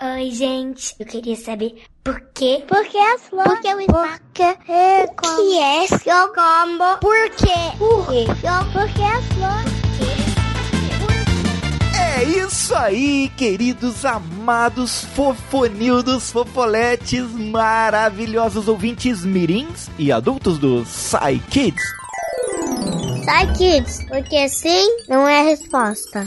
Oi, gente. Eu queria saber por quê? Por que as flores? Por que o espaço? Por que é O que é seu combo? Por quê? Por quê? Por que as flores? É isso aí, queridos amados fofonildos, fofoletes, maravilhosos ouvintes mirins e adultos do Psy Kids. Sai, kids, porque sim não é a resposta.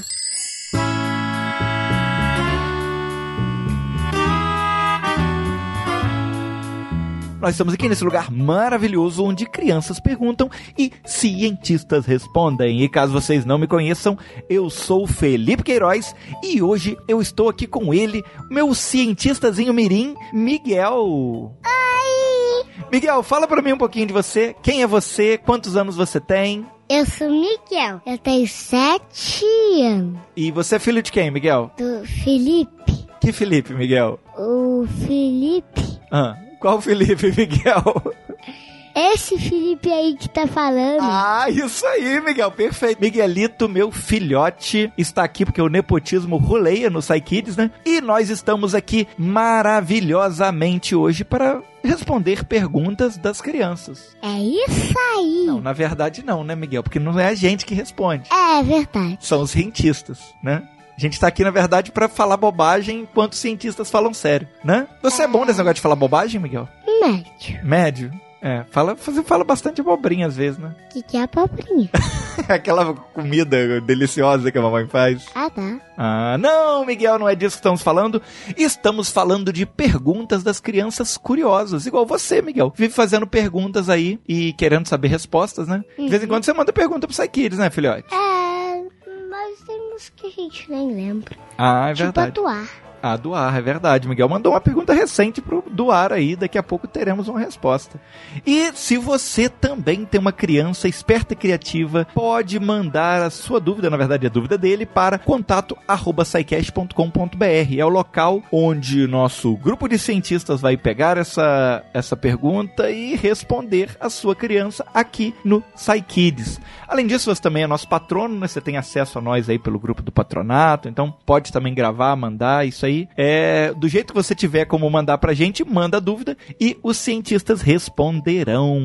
Nós estamos aqui nesse lugar maravilhoso onde crianças perguntam e cientistas respondem. E caso vocês não me conheçam, eu sou Felipe Queiroz e hoje eu estou aqui com ele, meu cientistazinho mirim, Miguel. Oi! Miguel, fala pra mim um pouquinho de você. Quem é você? Quantos anos você tem? Eu sou Miguel. Eu tenho sete anos. E você é filho de quem, Miguel? Do Felipe. Que Felipe, Miguel? O Felipe. Ah, qual Felipe, Miguel? Esse Felipe aí que tá falando. Ah, isso aí, Miguel, perfeito. Miguelito, meu filhote, está aqui porque o nepotismo roleia no Psykids, né? E nós estamos aqui maravilhosamente hoje para responder perguntas das crianças. É isso aí. Não, na verdade não, né, Miguel? Porque não é a gente que responde. É verdade. São os cientistas, né? A gente tá aqui, na verdade, para falar bobagem enquanto os cientistas falam sério, né? Você é bom nesse negócio de falar bobagem, Miguel? Médio. Médio? É, fala, você fala bastante abobrinha às vezes, né? O que, que é a pobrinha? Aquela comida deliciosa que a mamãe faz. ah, tá. Ah, não, Miguel, não é disso que estamos falando. Estamos falando de perguntas das crianças curiosas, igual você, Miguel. Vive fazendo perguntas aí e querendo saber respostas, né? De vez em quando você manda pergunta pro Psykids, né, filhote? É, uns que a gente nem lembra. Ah, é tipo verdade. atuar. Ah, do ar, é verdade. Miguel mandou uma pergunta recente pro do ar aí, daqui a pouco teremos uma resposta. E se você também tem uma criança esperta e criativa, pode mandar a sua dúvida, na verdade a dúvida dele, para contato@saicast.com.br. É o local onde nosso grupo de cientistas vai pegar essa, essa pergunta e responder a sua criança aqui no SciKids. Além disso, você também é nosso patrono, né? Você tem acesso a nós aí pelo grupo do patronato, então pode também gravar, mandar isso aí. É, do jeito que você tiver como mandar pra gente, manda a dúvida e os cientistas responderão.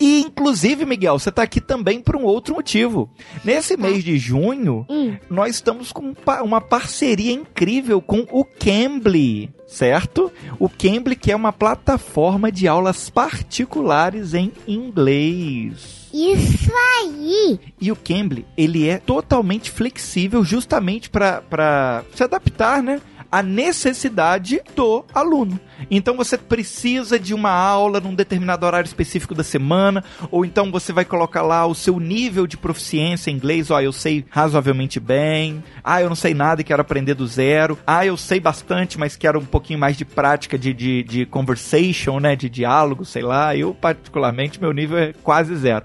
E inclusive, Miguel, você tá aqui também por um outro motivo. Nesse mês de junho, Hum. nós estamos com uma parceria incrível com o Cambly. Certo? O Cambly que é uma plataforma de aulas particulares em inglês. Isso aí. E o Cambly, ele é totalmente flexível justamente para se adaptar, né? À necessidade do aluno. Então você precisa de uma aula num determinado horário específico da semana, ou então você vai colocar lá o seu nível de proficiência em inglês, ó, eu sei razoavelmente bem, ah, eu não sei nada e quero aprender do zero, ah, eu sei bastante, mas quero um pouquinho mais de prática de, de, de conversation, né, de diálogo, sei lá, eu particularmente, meu nível é quase zero.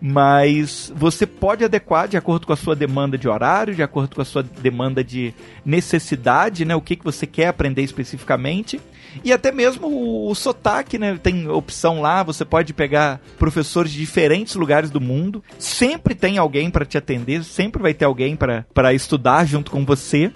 Mas você pode adequar de acordo com a sua demanda de horário, de acordo com a sua demanda de necessidade, né, o que, que você quer aprender especificamente, e até mesmo o, o sotaque, né? Tem opção lá, você pode pegar professores de diferentes lugares do mundo. Sempre tem alguém para te atender, sempre vai ter alguém para estudar junto com você.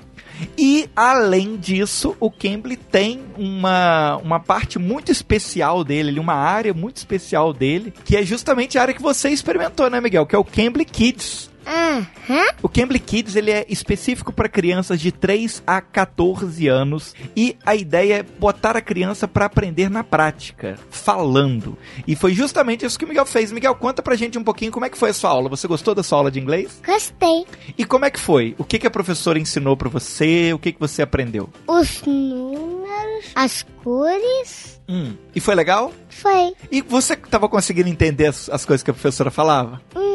E além disso, o Cambly tem uma, uma parte muito especial dele, uma área muito especial dele, que é justamente a área que você experimentou, né, Miguel? Que é o Cambly Kids. Aham. O Cambly Kids ele é específico para crianças de 3 a 14 anos e a ideia é botar a criança para aprender na prática, falando. E foi justamente isso que o Miguel fez. Miguel, conta pra gente um pouquinho como é que foi a sua aula. Você gostou da sua aula de inglês? Gostei. E como é que foi? O que, que a professora ensinou para você? O que, que você aprendeu? Os números, as cores. Hum, e foi legal? Foi. E você tava conseguindo entender as, as coisas que a professora falava? Hum,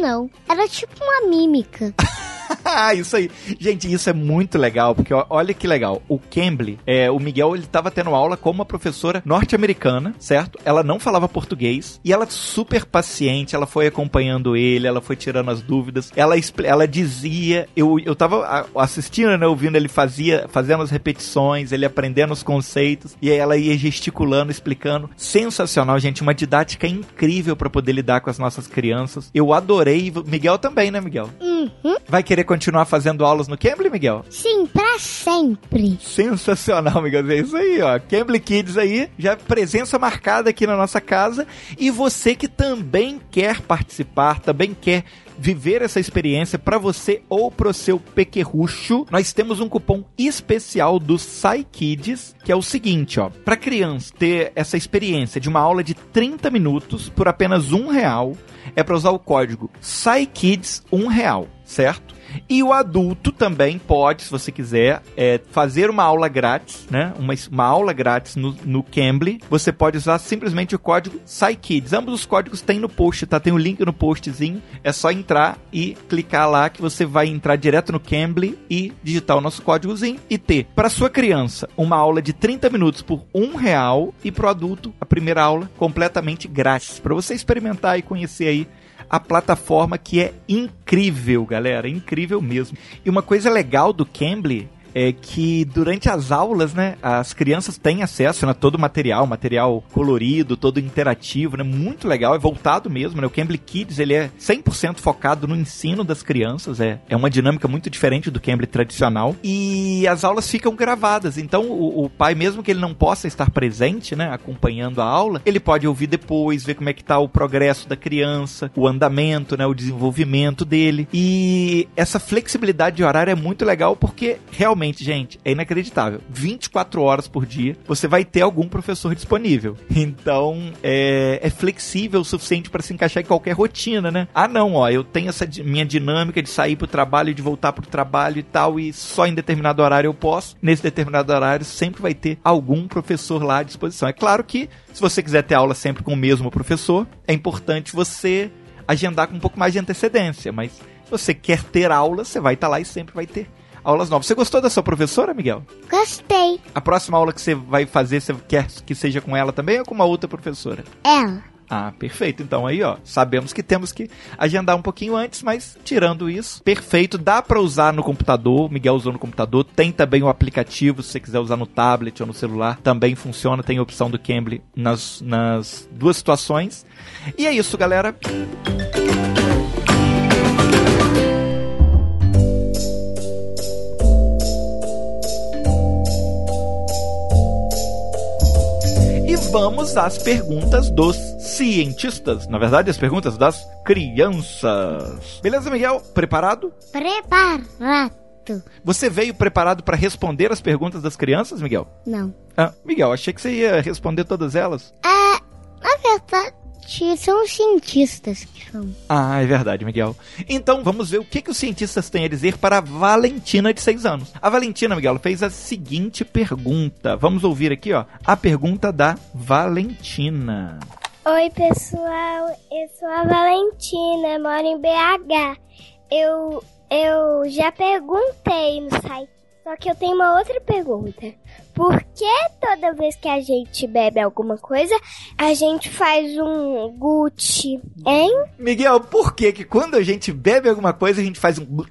não. Era tipo uma mímica. Isso aí. Gente, isso é muito legal, porque olha que legal. O Cambly, é, o Miguel, ele tava tendo aula com uma professora norte-americana, certo? Ela não falava português e ela super paciente, ela foi acompanhando ele, ela foi tirando as dúvidas, ela, ela dizia, eu, eu tava assistindo, né, ouvindo ele fazia, fazendo as repetições, ele aprendendo os conceitos, e aí ela ia gesticulando, explicando. Sensacional, gente, uma didática incrível para poder lidar com as nossas crianças. Eu adorei, Miguel também, né, Miguel? Hum, Uhum. Vai querer continuar fazendo aulas no Cambly, Miguel? Sim, pra sempre. Sensacional, Miguel. É isso aí, ó. Cambly Kids aí, já presença marcada aqui na nossa casa. E você que também quer participar, também quer viver essa experiência para você ou pro seu pequerrucho, nós temos um cupom especial do SciKids, que é o seguinte, ó. Para criança ter essa experiência de uma aula de 30 minutos por apenas um real, é para usar o código SciKids um real, certo? E o adulto também pode, se você quiser, é, fazer uma aula grátis, né? Uma, uma aula grátis no, no Cambly. Você pode usar simplesmente o código SciKids. Ambos os códigos tem no post, tá? Tem o um link no postzinho. É só entrar e clicar lá que você vai entrar direto no Cambly e digitar o nosso códigozinho e ter para sua criança uma aula de 30 minutos por um real e pro adulto a primeira aula completamente grátis para você experimentar e conhecer aí a plataforma que é incrível, galera, incrível mesmo. E uma coisa legal do Cambly é que durante as aulas, né, as crianças têm acesso a né, todo o material, material colorido, todo interativo, né, muito legal, é voltado mesmo, né, o Cambly Kids, ele é 100% focado no ensino das crianças, é, é uma dinâmica muito diferente do Cambly tradicional, e as aulas ficam gravadas, então o, o pai, mesmo que ele não possa estar presente, né, acompanhando a aula, ele pode ouvir depois, ver como é que tá o progresso da criança, o andamento, né, o desenvolvimento dele, e essa flexibilidade de horário é muito legal porque realmente realmente, gente, é inacreditável. 24 horas por dia você vai ter algum professor disponível. Então, é, é flexível o suficiente para se encaixar em qualquer rotina, né? Ah, não, ó, eu tenho essa minha dinâmica de sair pro trabalho e de voltar pro trabalho e tal, e só em determinado horário eu posso. Nesse determinado horário sempre vai ter algum professor lá à disposição. É claro que, se você quiser ter aula sempre com o mesmo professor, é importante você agendar com um pouco mais de antecedência, mas se você quer ter aula, você vai estar tá lá e sempre vai ter aulas novas. Você gostou da sua professora, Miguel? Gostei. A próxima aula que você vai fazer, você quer que seja com ela também ou com uma outra professora? Ela. Ah, perfeito. Então aí, ó, sabemos que temos que agendar um pouquinho antes, mas tirando isso, perfeito. Dá para usar no computador. Miguel usou no computador. Tem também o aplicativo, se você quiser usar no tablet ou no celular, também funciona. Tem a opção do Cambly nas, nas duas situações. E é isso, galera. Vamos às perguntas dos cientistas. Na verdade, as perguntas das crianças. Beleza, Miguel? Preparado? Preparado. Você veio preparado para responder as perguntas das crianças, Miguel? Não. Ah, Miguel, achei que você ia responder todas elas. É, na verdade, são os cientistas que são. Ah, é verdade, Miguel. Então vamos ver o que, que os cientistas têm a dizer para a Valentina de 6 anos. A Valentina, Miguel, fez a seguinte pergunta. Vamos ouvir aqui, ó, a pergunta da Valentina. Oi, pessoal. Eu sou a Valentina, moro em BH. Eu, eu já perguntei no site só que eu tenho uma outra pergunta. Por que toda vez que a gente bebe alguma coisa, a gente faz um Gucci, hein? Miguel, por que que quando a gente bebe alguma coisa, a gente faz um... O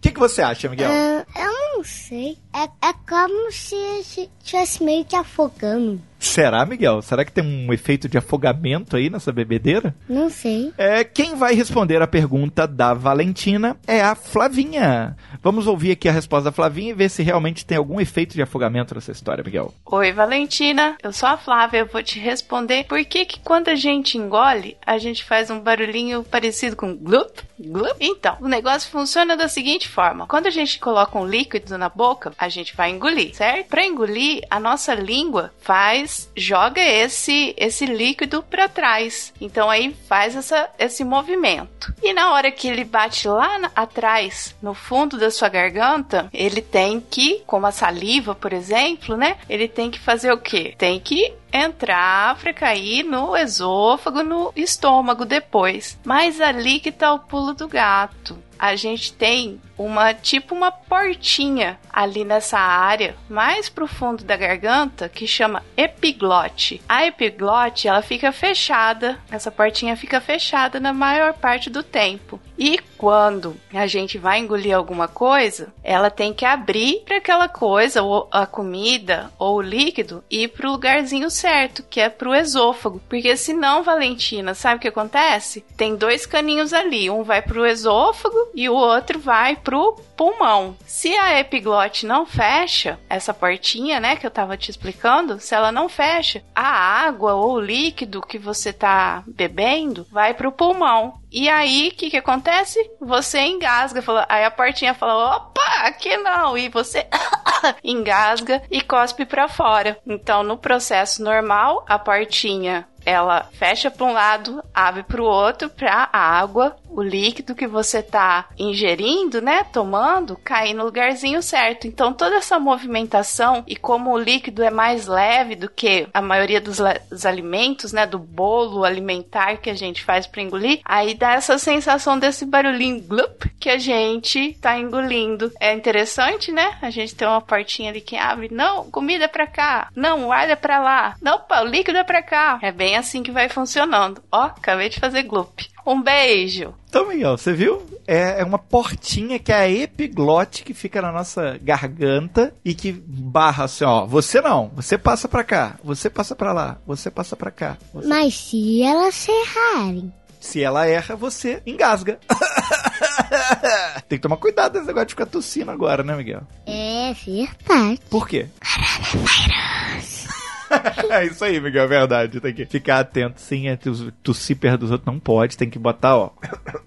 que, que você acha, Miguel? Uh, eu não sei. É, é como se estivesse meio que afogando. Será, Miguel? Será que tem um efeito de afogamento aí nessa bebedeira? Não sei. É, quem vai responder a pergunta da Valentina é a Flavinha. Vamos ouvir aqui a resposta da Flavinha e ver se realmente tem algum efeito de afogamento nessa história, Miguel. Oi, Valentina. Eu sou a Flávia. Eu vou te responder por que que quando a gente engole, a gente faz um barulhinho parecido com glup, glup. Então, o negócio funciona da seguinte forma. Quando a gente coloca um líquido na boca, a gente vai engolir, certo? Para engolir, a nossa língua faz joga esse esse líquido para trás. Então aí faz essa, esse movimento. E na hora que ele bate lá na, atrás, no fundo da sua garganta, ele tem que, como a saliva, por exemplo, né? Ele tem que fazer o quê? Tem que entrar para cair no esôfago, no estômago depois. Mas ali que tá o pulo do gato. A gente tem uma tipo uma portinha ali nessa área mais profundo da garganta que chama epiglote. A epiglote ela fica fechada, essa portinha fica fechada na maior parte do tempo. E quando a gente vai engolir alguma coisa, ela tem que abrir para aquela coisa, ou a comida, ou o líquido, ir pro lugarzinho certo, que é pro esôfago. Porque senão, Valentina, sabe o que acontece? Tem dois caninhos ali, um vai pro esôfago e o outro vai pro pulmão. Se a epiglote não fecha, essa portinha, né, que eu tava te explicando, se ela não fecha, a água ou o líquido que você tá bebendo vai pro pulmão. E aí, o que que acontece? Você engasga, fala, aí a portinha fala, opa, aqui não, e você engasga e cospe para fora. Então, no processo normal, a portinha ela fecha para um lado, abre para o outro, para a água o líquido que você tá ingerindo, né, tomando, cair no lugarzinho certo. Então toda essa movimentação e como o líquido é mais leve do que a maioria dos, dos alimentos, né, do bolo alimentar que a gente faz para engolir, aí dá essa sensação desse barulhinho glup que a gente tá engolindo. É interessante, né? A gente tem uma portinha ali que abre, não, comida é para cá, não, o ar é para lá, não, o líquido é para cá. É bem assim que vai funcionando. Ó, acabei de fazer glup. Um beijo. Então, Miguel, você viu? É, é uma portinha que é a epiglote que fica na nossa garganta e que barra assim, ó. Você não, você passa pra cá, você passa pra lá, você passa pra cá. Você... Mas se elas errarem. Se ela erra, você engasga. Tem que tomar cuidado nesse negócio de ficar tossindo agora, né, Miguel? É verdade. Por quê? Coronavírus. é isso aí, Miguel, é verdade. Tem que ficar atento, sim. É, tossir perto dos outros não pode. Tem que botar, ó,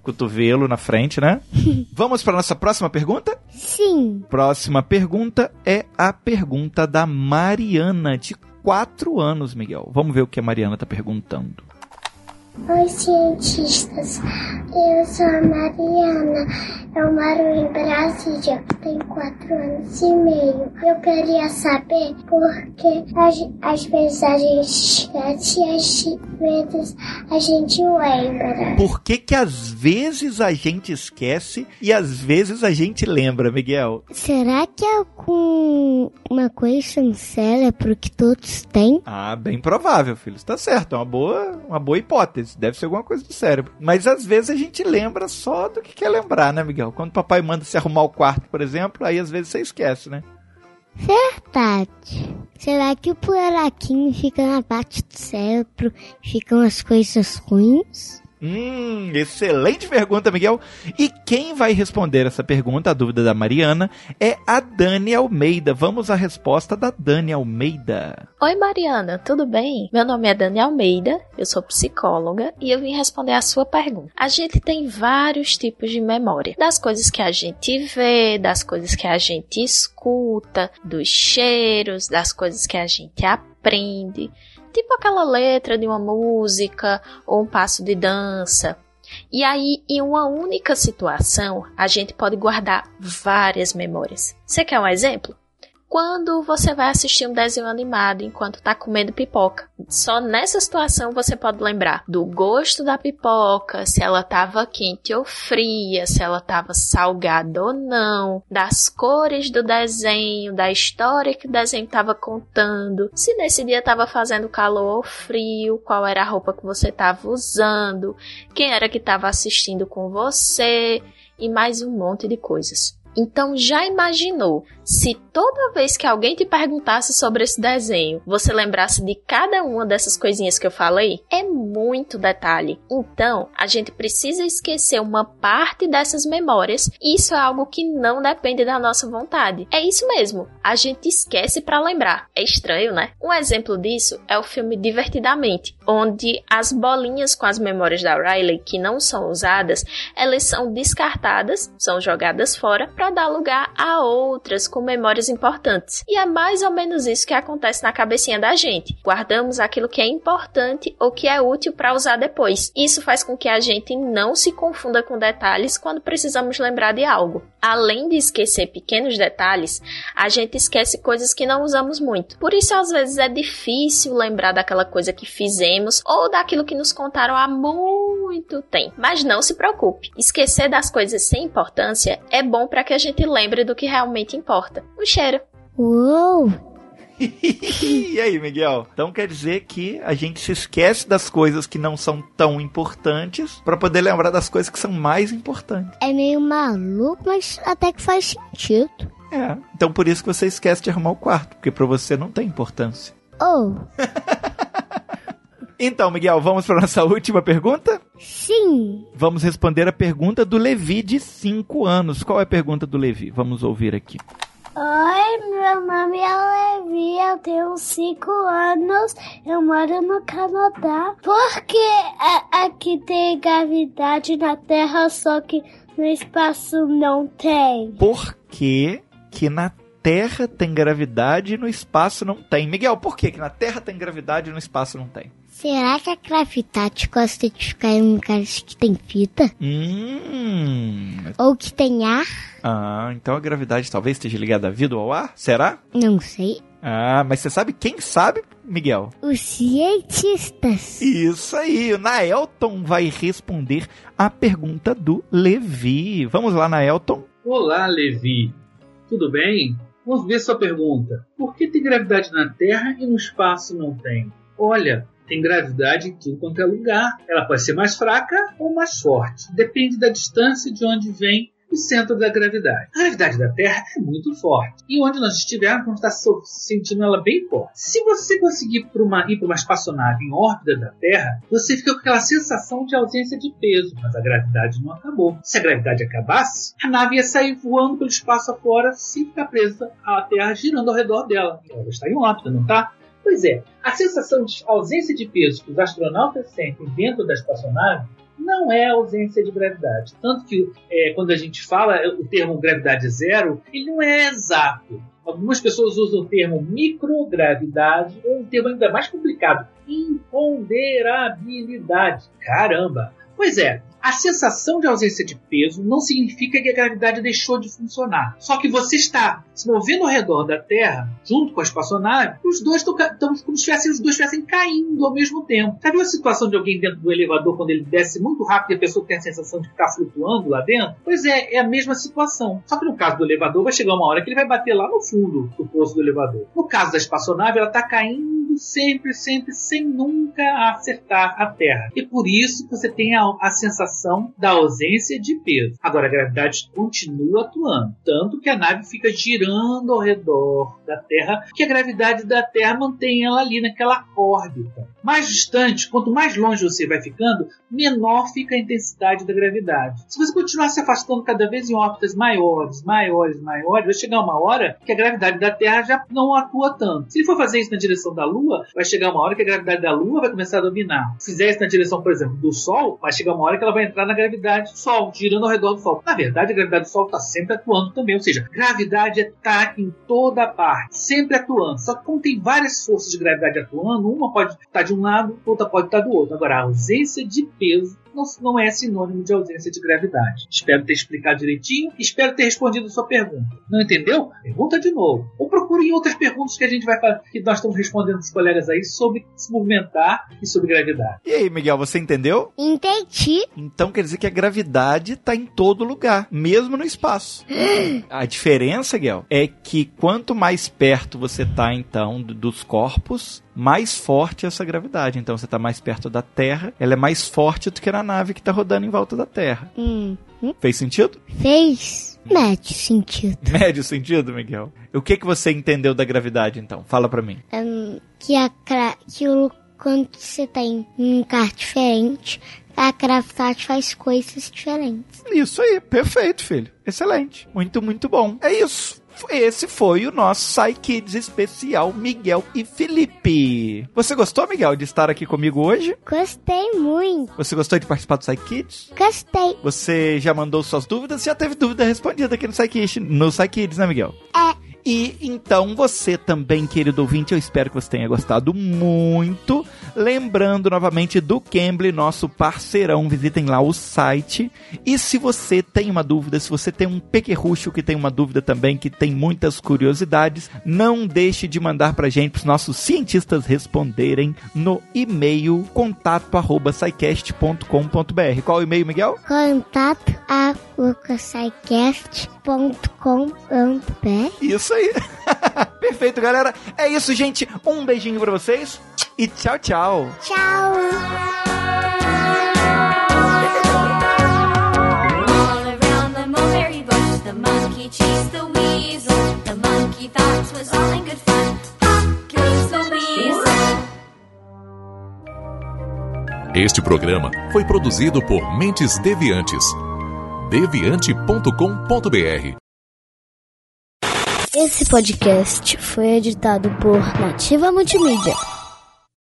cotovelo na frente, né? Vamos para nossa próxima pergunta? Sim. Próxima pergunta é a pergunta da Mariana, de 4 anos, Miguel. Vamos ver o que a Mariana tá perguntando. Oi, cientistas. Eu sou a Mariana. Eu moro em Brasília. Tenho quatro anos e meio. Eu queria saber por que às vezes a gente esquece e às vezes a gente lembra. Por que que às vezes a gente esquece e às vezes a gente lembra, Miguel? Será que é com uma coisa no cérebro que todos têm? Ah, bem provável, filho. Está certo. É uma boa, uma boa hipótese deve ser alguma coisa do cérebro. Mas às vezes a gente lembra só do que quer lembrar, né, Miguel? Quando o papai manda se arrumar o quarto, por exemplo, aí às vezes você esquece, né? Verdade. Será que o buraquinho fica na parte do cérebro? Ficam as coisas ruins? Hum, excelente pergunta, Miguel. E quem vai responder essa pergunta, a dúvida da Mariana, é a Dani Almeida. Vamos à resposta da Dani Almeida. Oi, Mariana, tudo bem? Meu nome é Dani Almeida, eu sou psicóloga e eu vim responder a sua pergunta. A gente tem vários tipos de memória: das coisas que a gente vê, das coisas que a gente escuta, dos cheiros, das coisas que a gente aprende tipo aquela letra de uma música ou um passo de dança. E aí, em uma única situação, a gente pode guardar várias memórias. Você quer um exemplo? Quando você vai assistir um desenho animado enquanto está comendo pipoca. Só nessa situação você pode lembrar do gosto da pipoca, se ela estava quente ou fria, se ela estava salgada ou não, das cores do desenho, da história que o desenho estava contando, se nesse dia estava fazendo calor ou frio, qual era a roupa que você estava usando, quem era que estava assistindo com você e mais um monte de coisas. Então já imaginou se toda vez que alguém te perguntasse sobre esse desenho, você lembrasse de cada uma dessas coisinhas que eu falei? É muito detalhe. Então, a gente precisa esquecer uma parte dessas memórias. E isso é algo que não depende da nossa vontade. É isso mesmo. A gente esquece para lembrar. É estranho, né? Um exemplo disso é o filme Divertidamente, onde as bolinhas com as memórias da Riley que não são usadas, elas são descartadas, são jogadas fora para dar lugar a outras com memórias importantes. E é mais ou menos isso que acontece na cabecinha da gente. Guardamos aquilo que é importante ou que é útil para usar depois. Isso faz com que a gente não se confunda com detalhes quando precisamos lembrar de algo. Além de esquecer pequenos detalhes, a gente esquece coisas que não usamos muito. Por isso, às vezes, é difícil lembrar daquela coisa que fizemos ou daquilo que nos contaram há muito tempo. Mas não se preocupe, esquecer das coisas sem importância é bom para que a gente lembre do que realmente importa importa. O cheiro. Uou! e aí, Miguel? Então quer dizer que a gente se esquece das coisas que não são tão importantes para poder lembrar das coisas que são mais importantes. É meio maluco, mas até que faz sentido. É. Então por isso que você esquece de arrumar o quarto, porque para você não tem importância. Oh, Então, Miguel, vamos para nossa última pergunta? sim. Vamos responder a pergunta do Levi de 5 anos. Qual é a pergunta do Levi? Vamos ouvir aqui. Oi, meu nome é Levi, eu tenho 5 anos, eu moro no Canadá. Por que aqui tem gravidade na Terra, só que no espaço não tem? Por que que na Terra tem gravidade e no espaço não tem? Miguel, por que que na Terra tem gravidade e no espaço não tem? Será que a gravidade gosta de ficar em lugares que tem fita? Hum. Ou que tem ar? Ah, então a gravidade talvez esteja ligada à vida ou ao ar? Será? Não sei. Ah, mas você sabe quem sabe, Miguel? Os cientistas. Isso aí, o Naelton vai responder a pergunta do Levi. Vamos lá, Naelton. Olá, Levi. Tudo bem? Vamos ver sua pergunta. Por que tem gravidade na Terra e no espaço não tem? Olha, tem gravidade em tudo quanto é lugar. Ela pode ser mais fraca ou mais forte. Depende da distância de onde vem o centro da gravidade. A gravidade da Terra é muito forte. E onde nós estivermos, vamos estar sentindo ela bem forte. Se você conseguir ir para uma, uma espaçonave em órbita da Terra, você fica com aquela sensação de ausência de peso, mas a gravidade não acabou. Se a gravidade acabasse, a nave ia sair voando pelo espaço afora sem ficar presa à Terra girando ao redor dela. Ela está em órbita, não está? Pois é, a sensação de ausência de peso que os astronautas sentem dentro da espaçonave não é ausência de gravidade. Tanto que é, quando a gente fala é, o termo gravidade zero, ele não é exato. Algumas pessoas usam o termo microgravidade, ou um termo ainda mais complicado, imponderabilidade. Caramba! Pois é, a sensação de ausência de peso não significa que a gravidade deixou de funcionar. Só que você está se movendo ao redor da Terra, junto com a espaçonave, os dois estão como se tivessem- os dois estivessem caindo ao mesmo tempo. Viu a situação de alguém dentro do elevador quando ele desce muito rápido e a pessoa tem a sensação de ficar flutuando lá dentro? Pois é, é a mesma situação. Só que no caso do elevador, vai chegar uma hora que ele vai bater lá no fundo do poço do elevador. No caso da espaçonave, ela está caindo sempre, sempre, sem nunca acertar a Terra. E por isso você tem a, a sensação da ausência de peso. Agora, a gravidade continua atuando, tanto que a nave fica girando ao redor da Terra, que a gravidade da Terra mantém ela ali naquela órbita. Mais distante, quanto mais longe você vai ficando, menor fica a intensidade da gravidade. Se você continuar se afastando cada vez em órbitas maiores, maiores, maiores, vai chegar uma hora que a gravidade da Terra já não atua tanto. Se ele for fazer isso na direção da Lua, vai chegar uma hora que a gravidade da Lua vai começar a dominar. Se fizer isso na direção, por exemplo, do Sol, vai chegar uma hora que ela vai entrar na gravidade do Sol, girando ao redor do Sol. Na verdade, a gravidade do Sol está sempre atuando também, ou seja, gravidade está em toda parte, sempre atuando. Só que como tem várias forças de gravidade atuando, uma pode estar de um lado, outra pode estar do outro. Agora, a ausência de peso não, não é sinônimo de ausência de gravidade. Espero ter explicado direitinho e espero ter respondido a sua pergunta. Não entendeu? Pergunta de novo. Ou procure em outras perguntas que a gente vai fazer, que nós estamos respondendo os colegas aí sobre se movimentar e sobre gravidade. E aí, Miguel, você entendeu? Entendi. Então quer dizer que a gravidade está em todo lugar, mesmo no espaço. A diferença, Miguel, é que quanto mais perto você tá então do- dos corpos, mais forte essa gravidade. Então você está mais perto da Terra, ela é mais forte do que na nave que está rodando em volta da Terra. Hum, Fez sentido? fez médio sentido. Médio sentido, Miguel. O que que você entendeu da gravidade então? Fala pra mim. Hum, que a que o, quando você tem um lugar diferente, a gravidade faz coisas diferentes. Isso aí, perfeito, filho. Excelente. Muito, muito bom. É isso. Esse foi o nosso Psy Kids especial Miguel e Felipe. Você gostou, Miguel, de estar aqui comigo hoje? Gostei muito. Você gostou de participar do Psy Kids? Gostei. Você já mandou suas dúvidas? Já teve dúvida respondida aqui no Psy Kids, no Psy Kids, né, Miguel? É. E então você também, querido ouvinte, eu espero que você tenha gostado muito. Lembrando novamente do Cambly, nosso parceirão, visitem lá o site. E se você tem uma dúvida, se você tem um pequerrucho que tem uma dúvida também, que tem muitas curiosidades, não deixe de mandar pra gente, pros nossos cientistas responderem no e-mail contato@saicast.com.br. Qual o e-mail, Miguel? Contato a lucasicast.com.br Isso aí. Perfeito. Galera. É isso, gente. Um beijinho pra vocês e tchau, tchau. Tchau. Este programa foi produzido por Mentes Deviantes. deviante.com.br Esse podcast foi editado por Nativa Multimídia.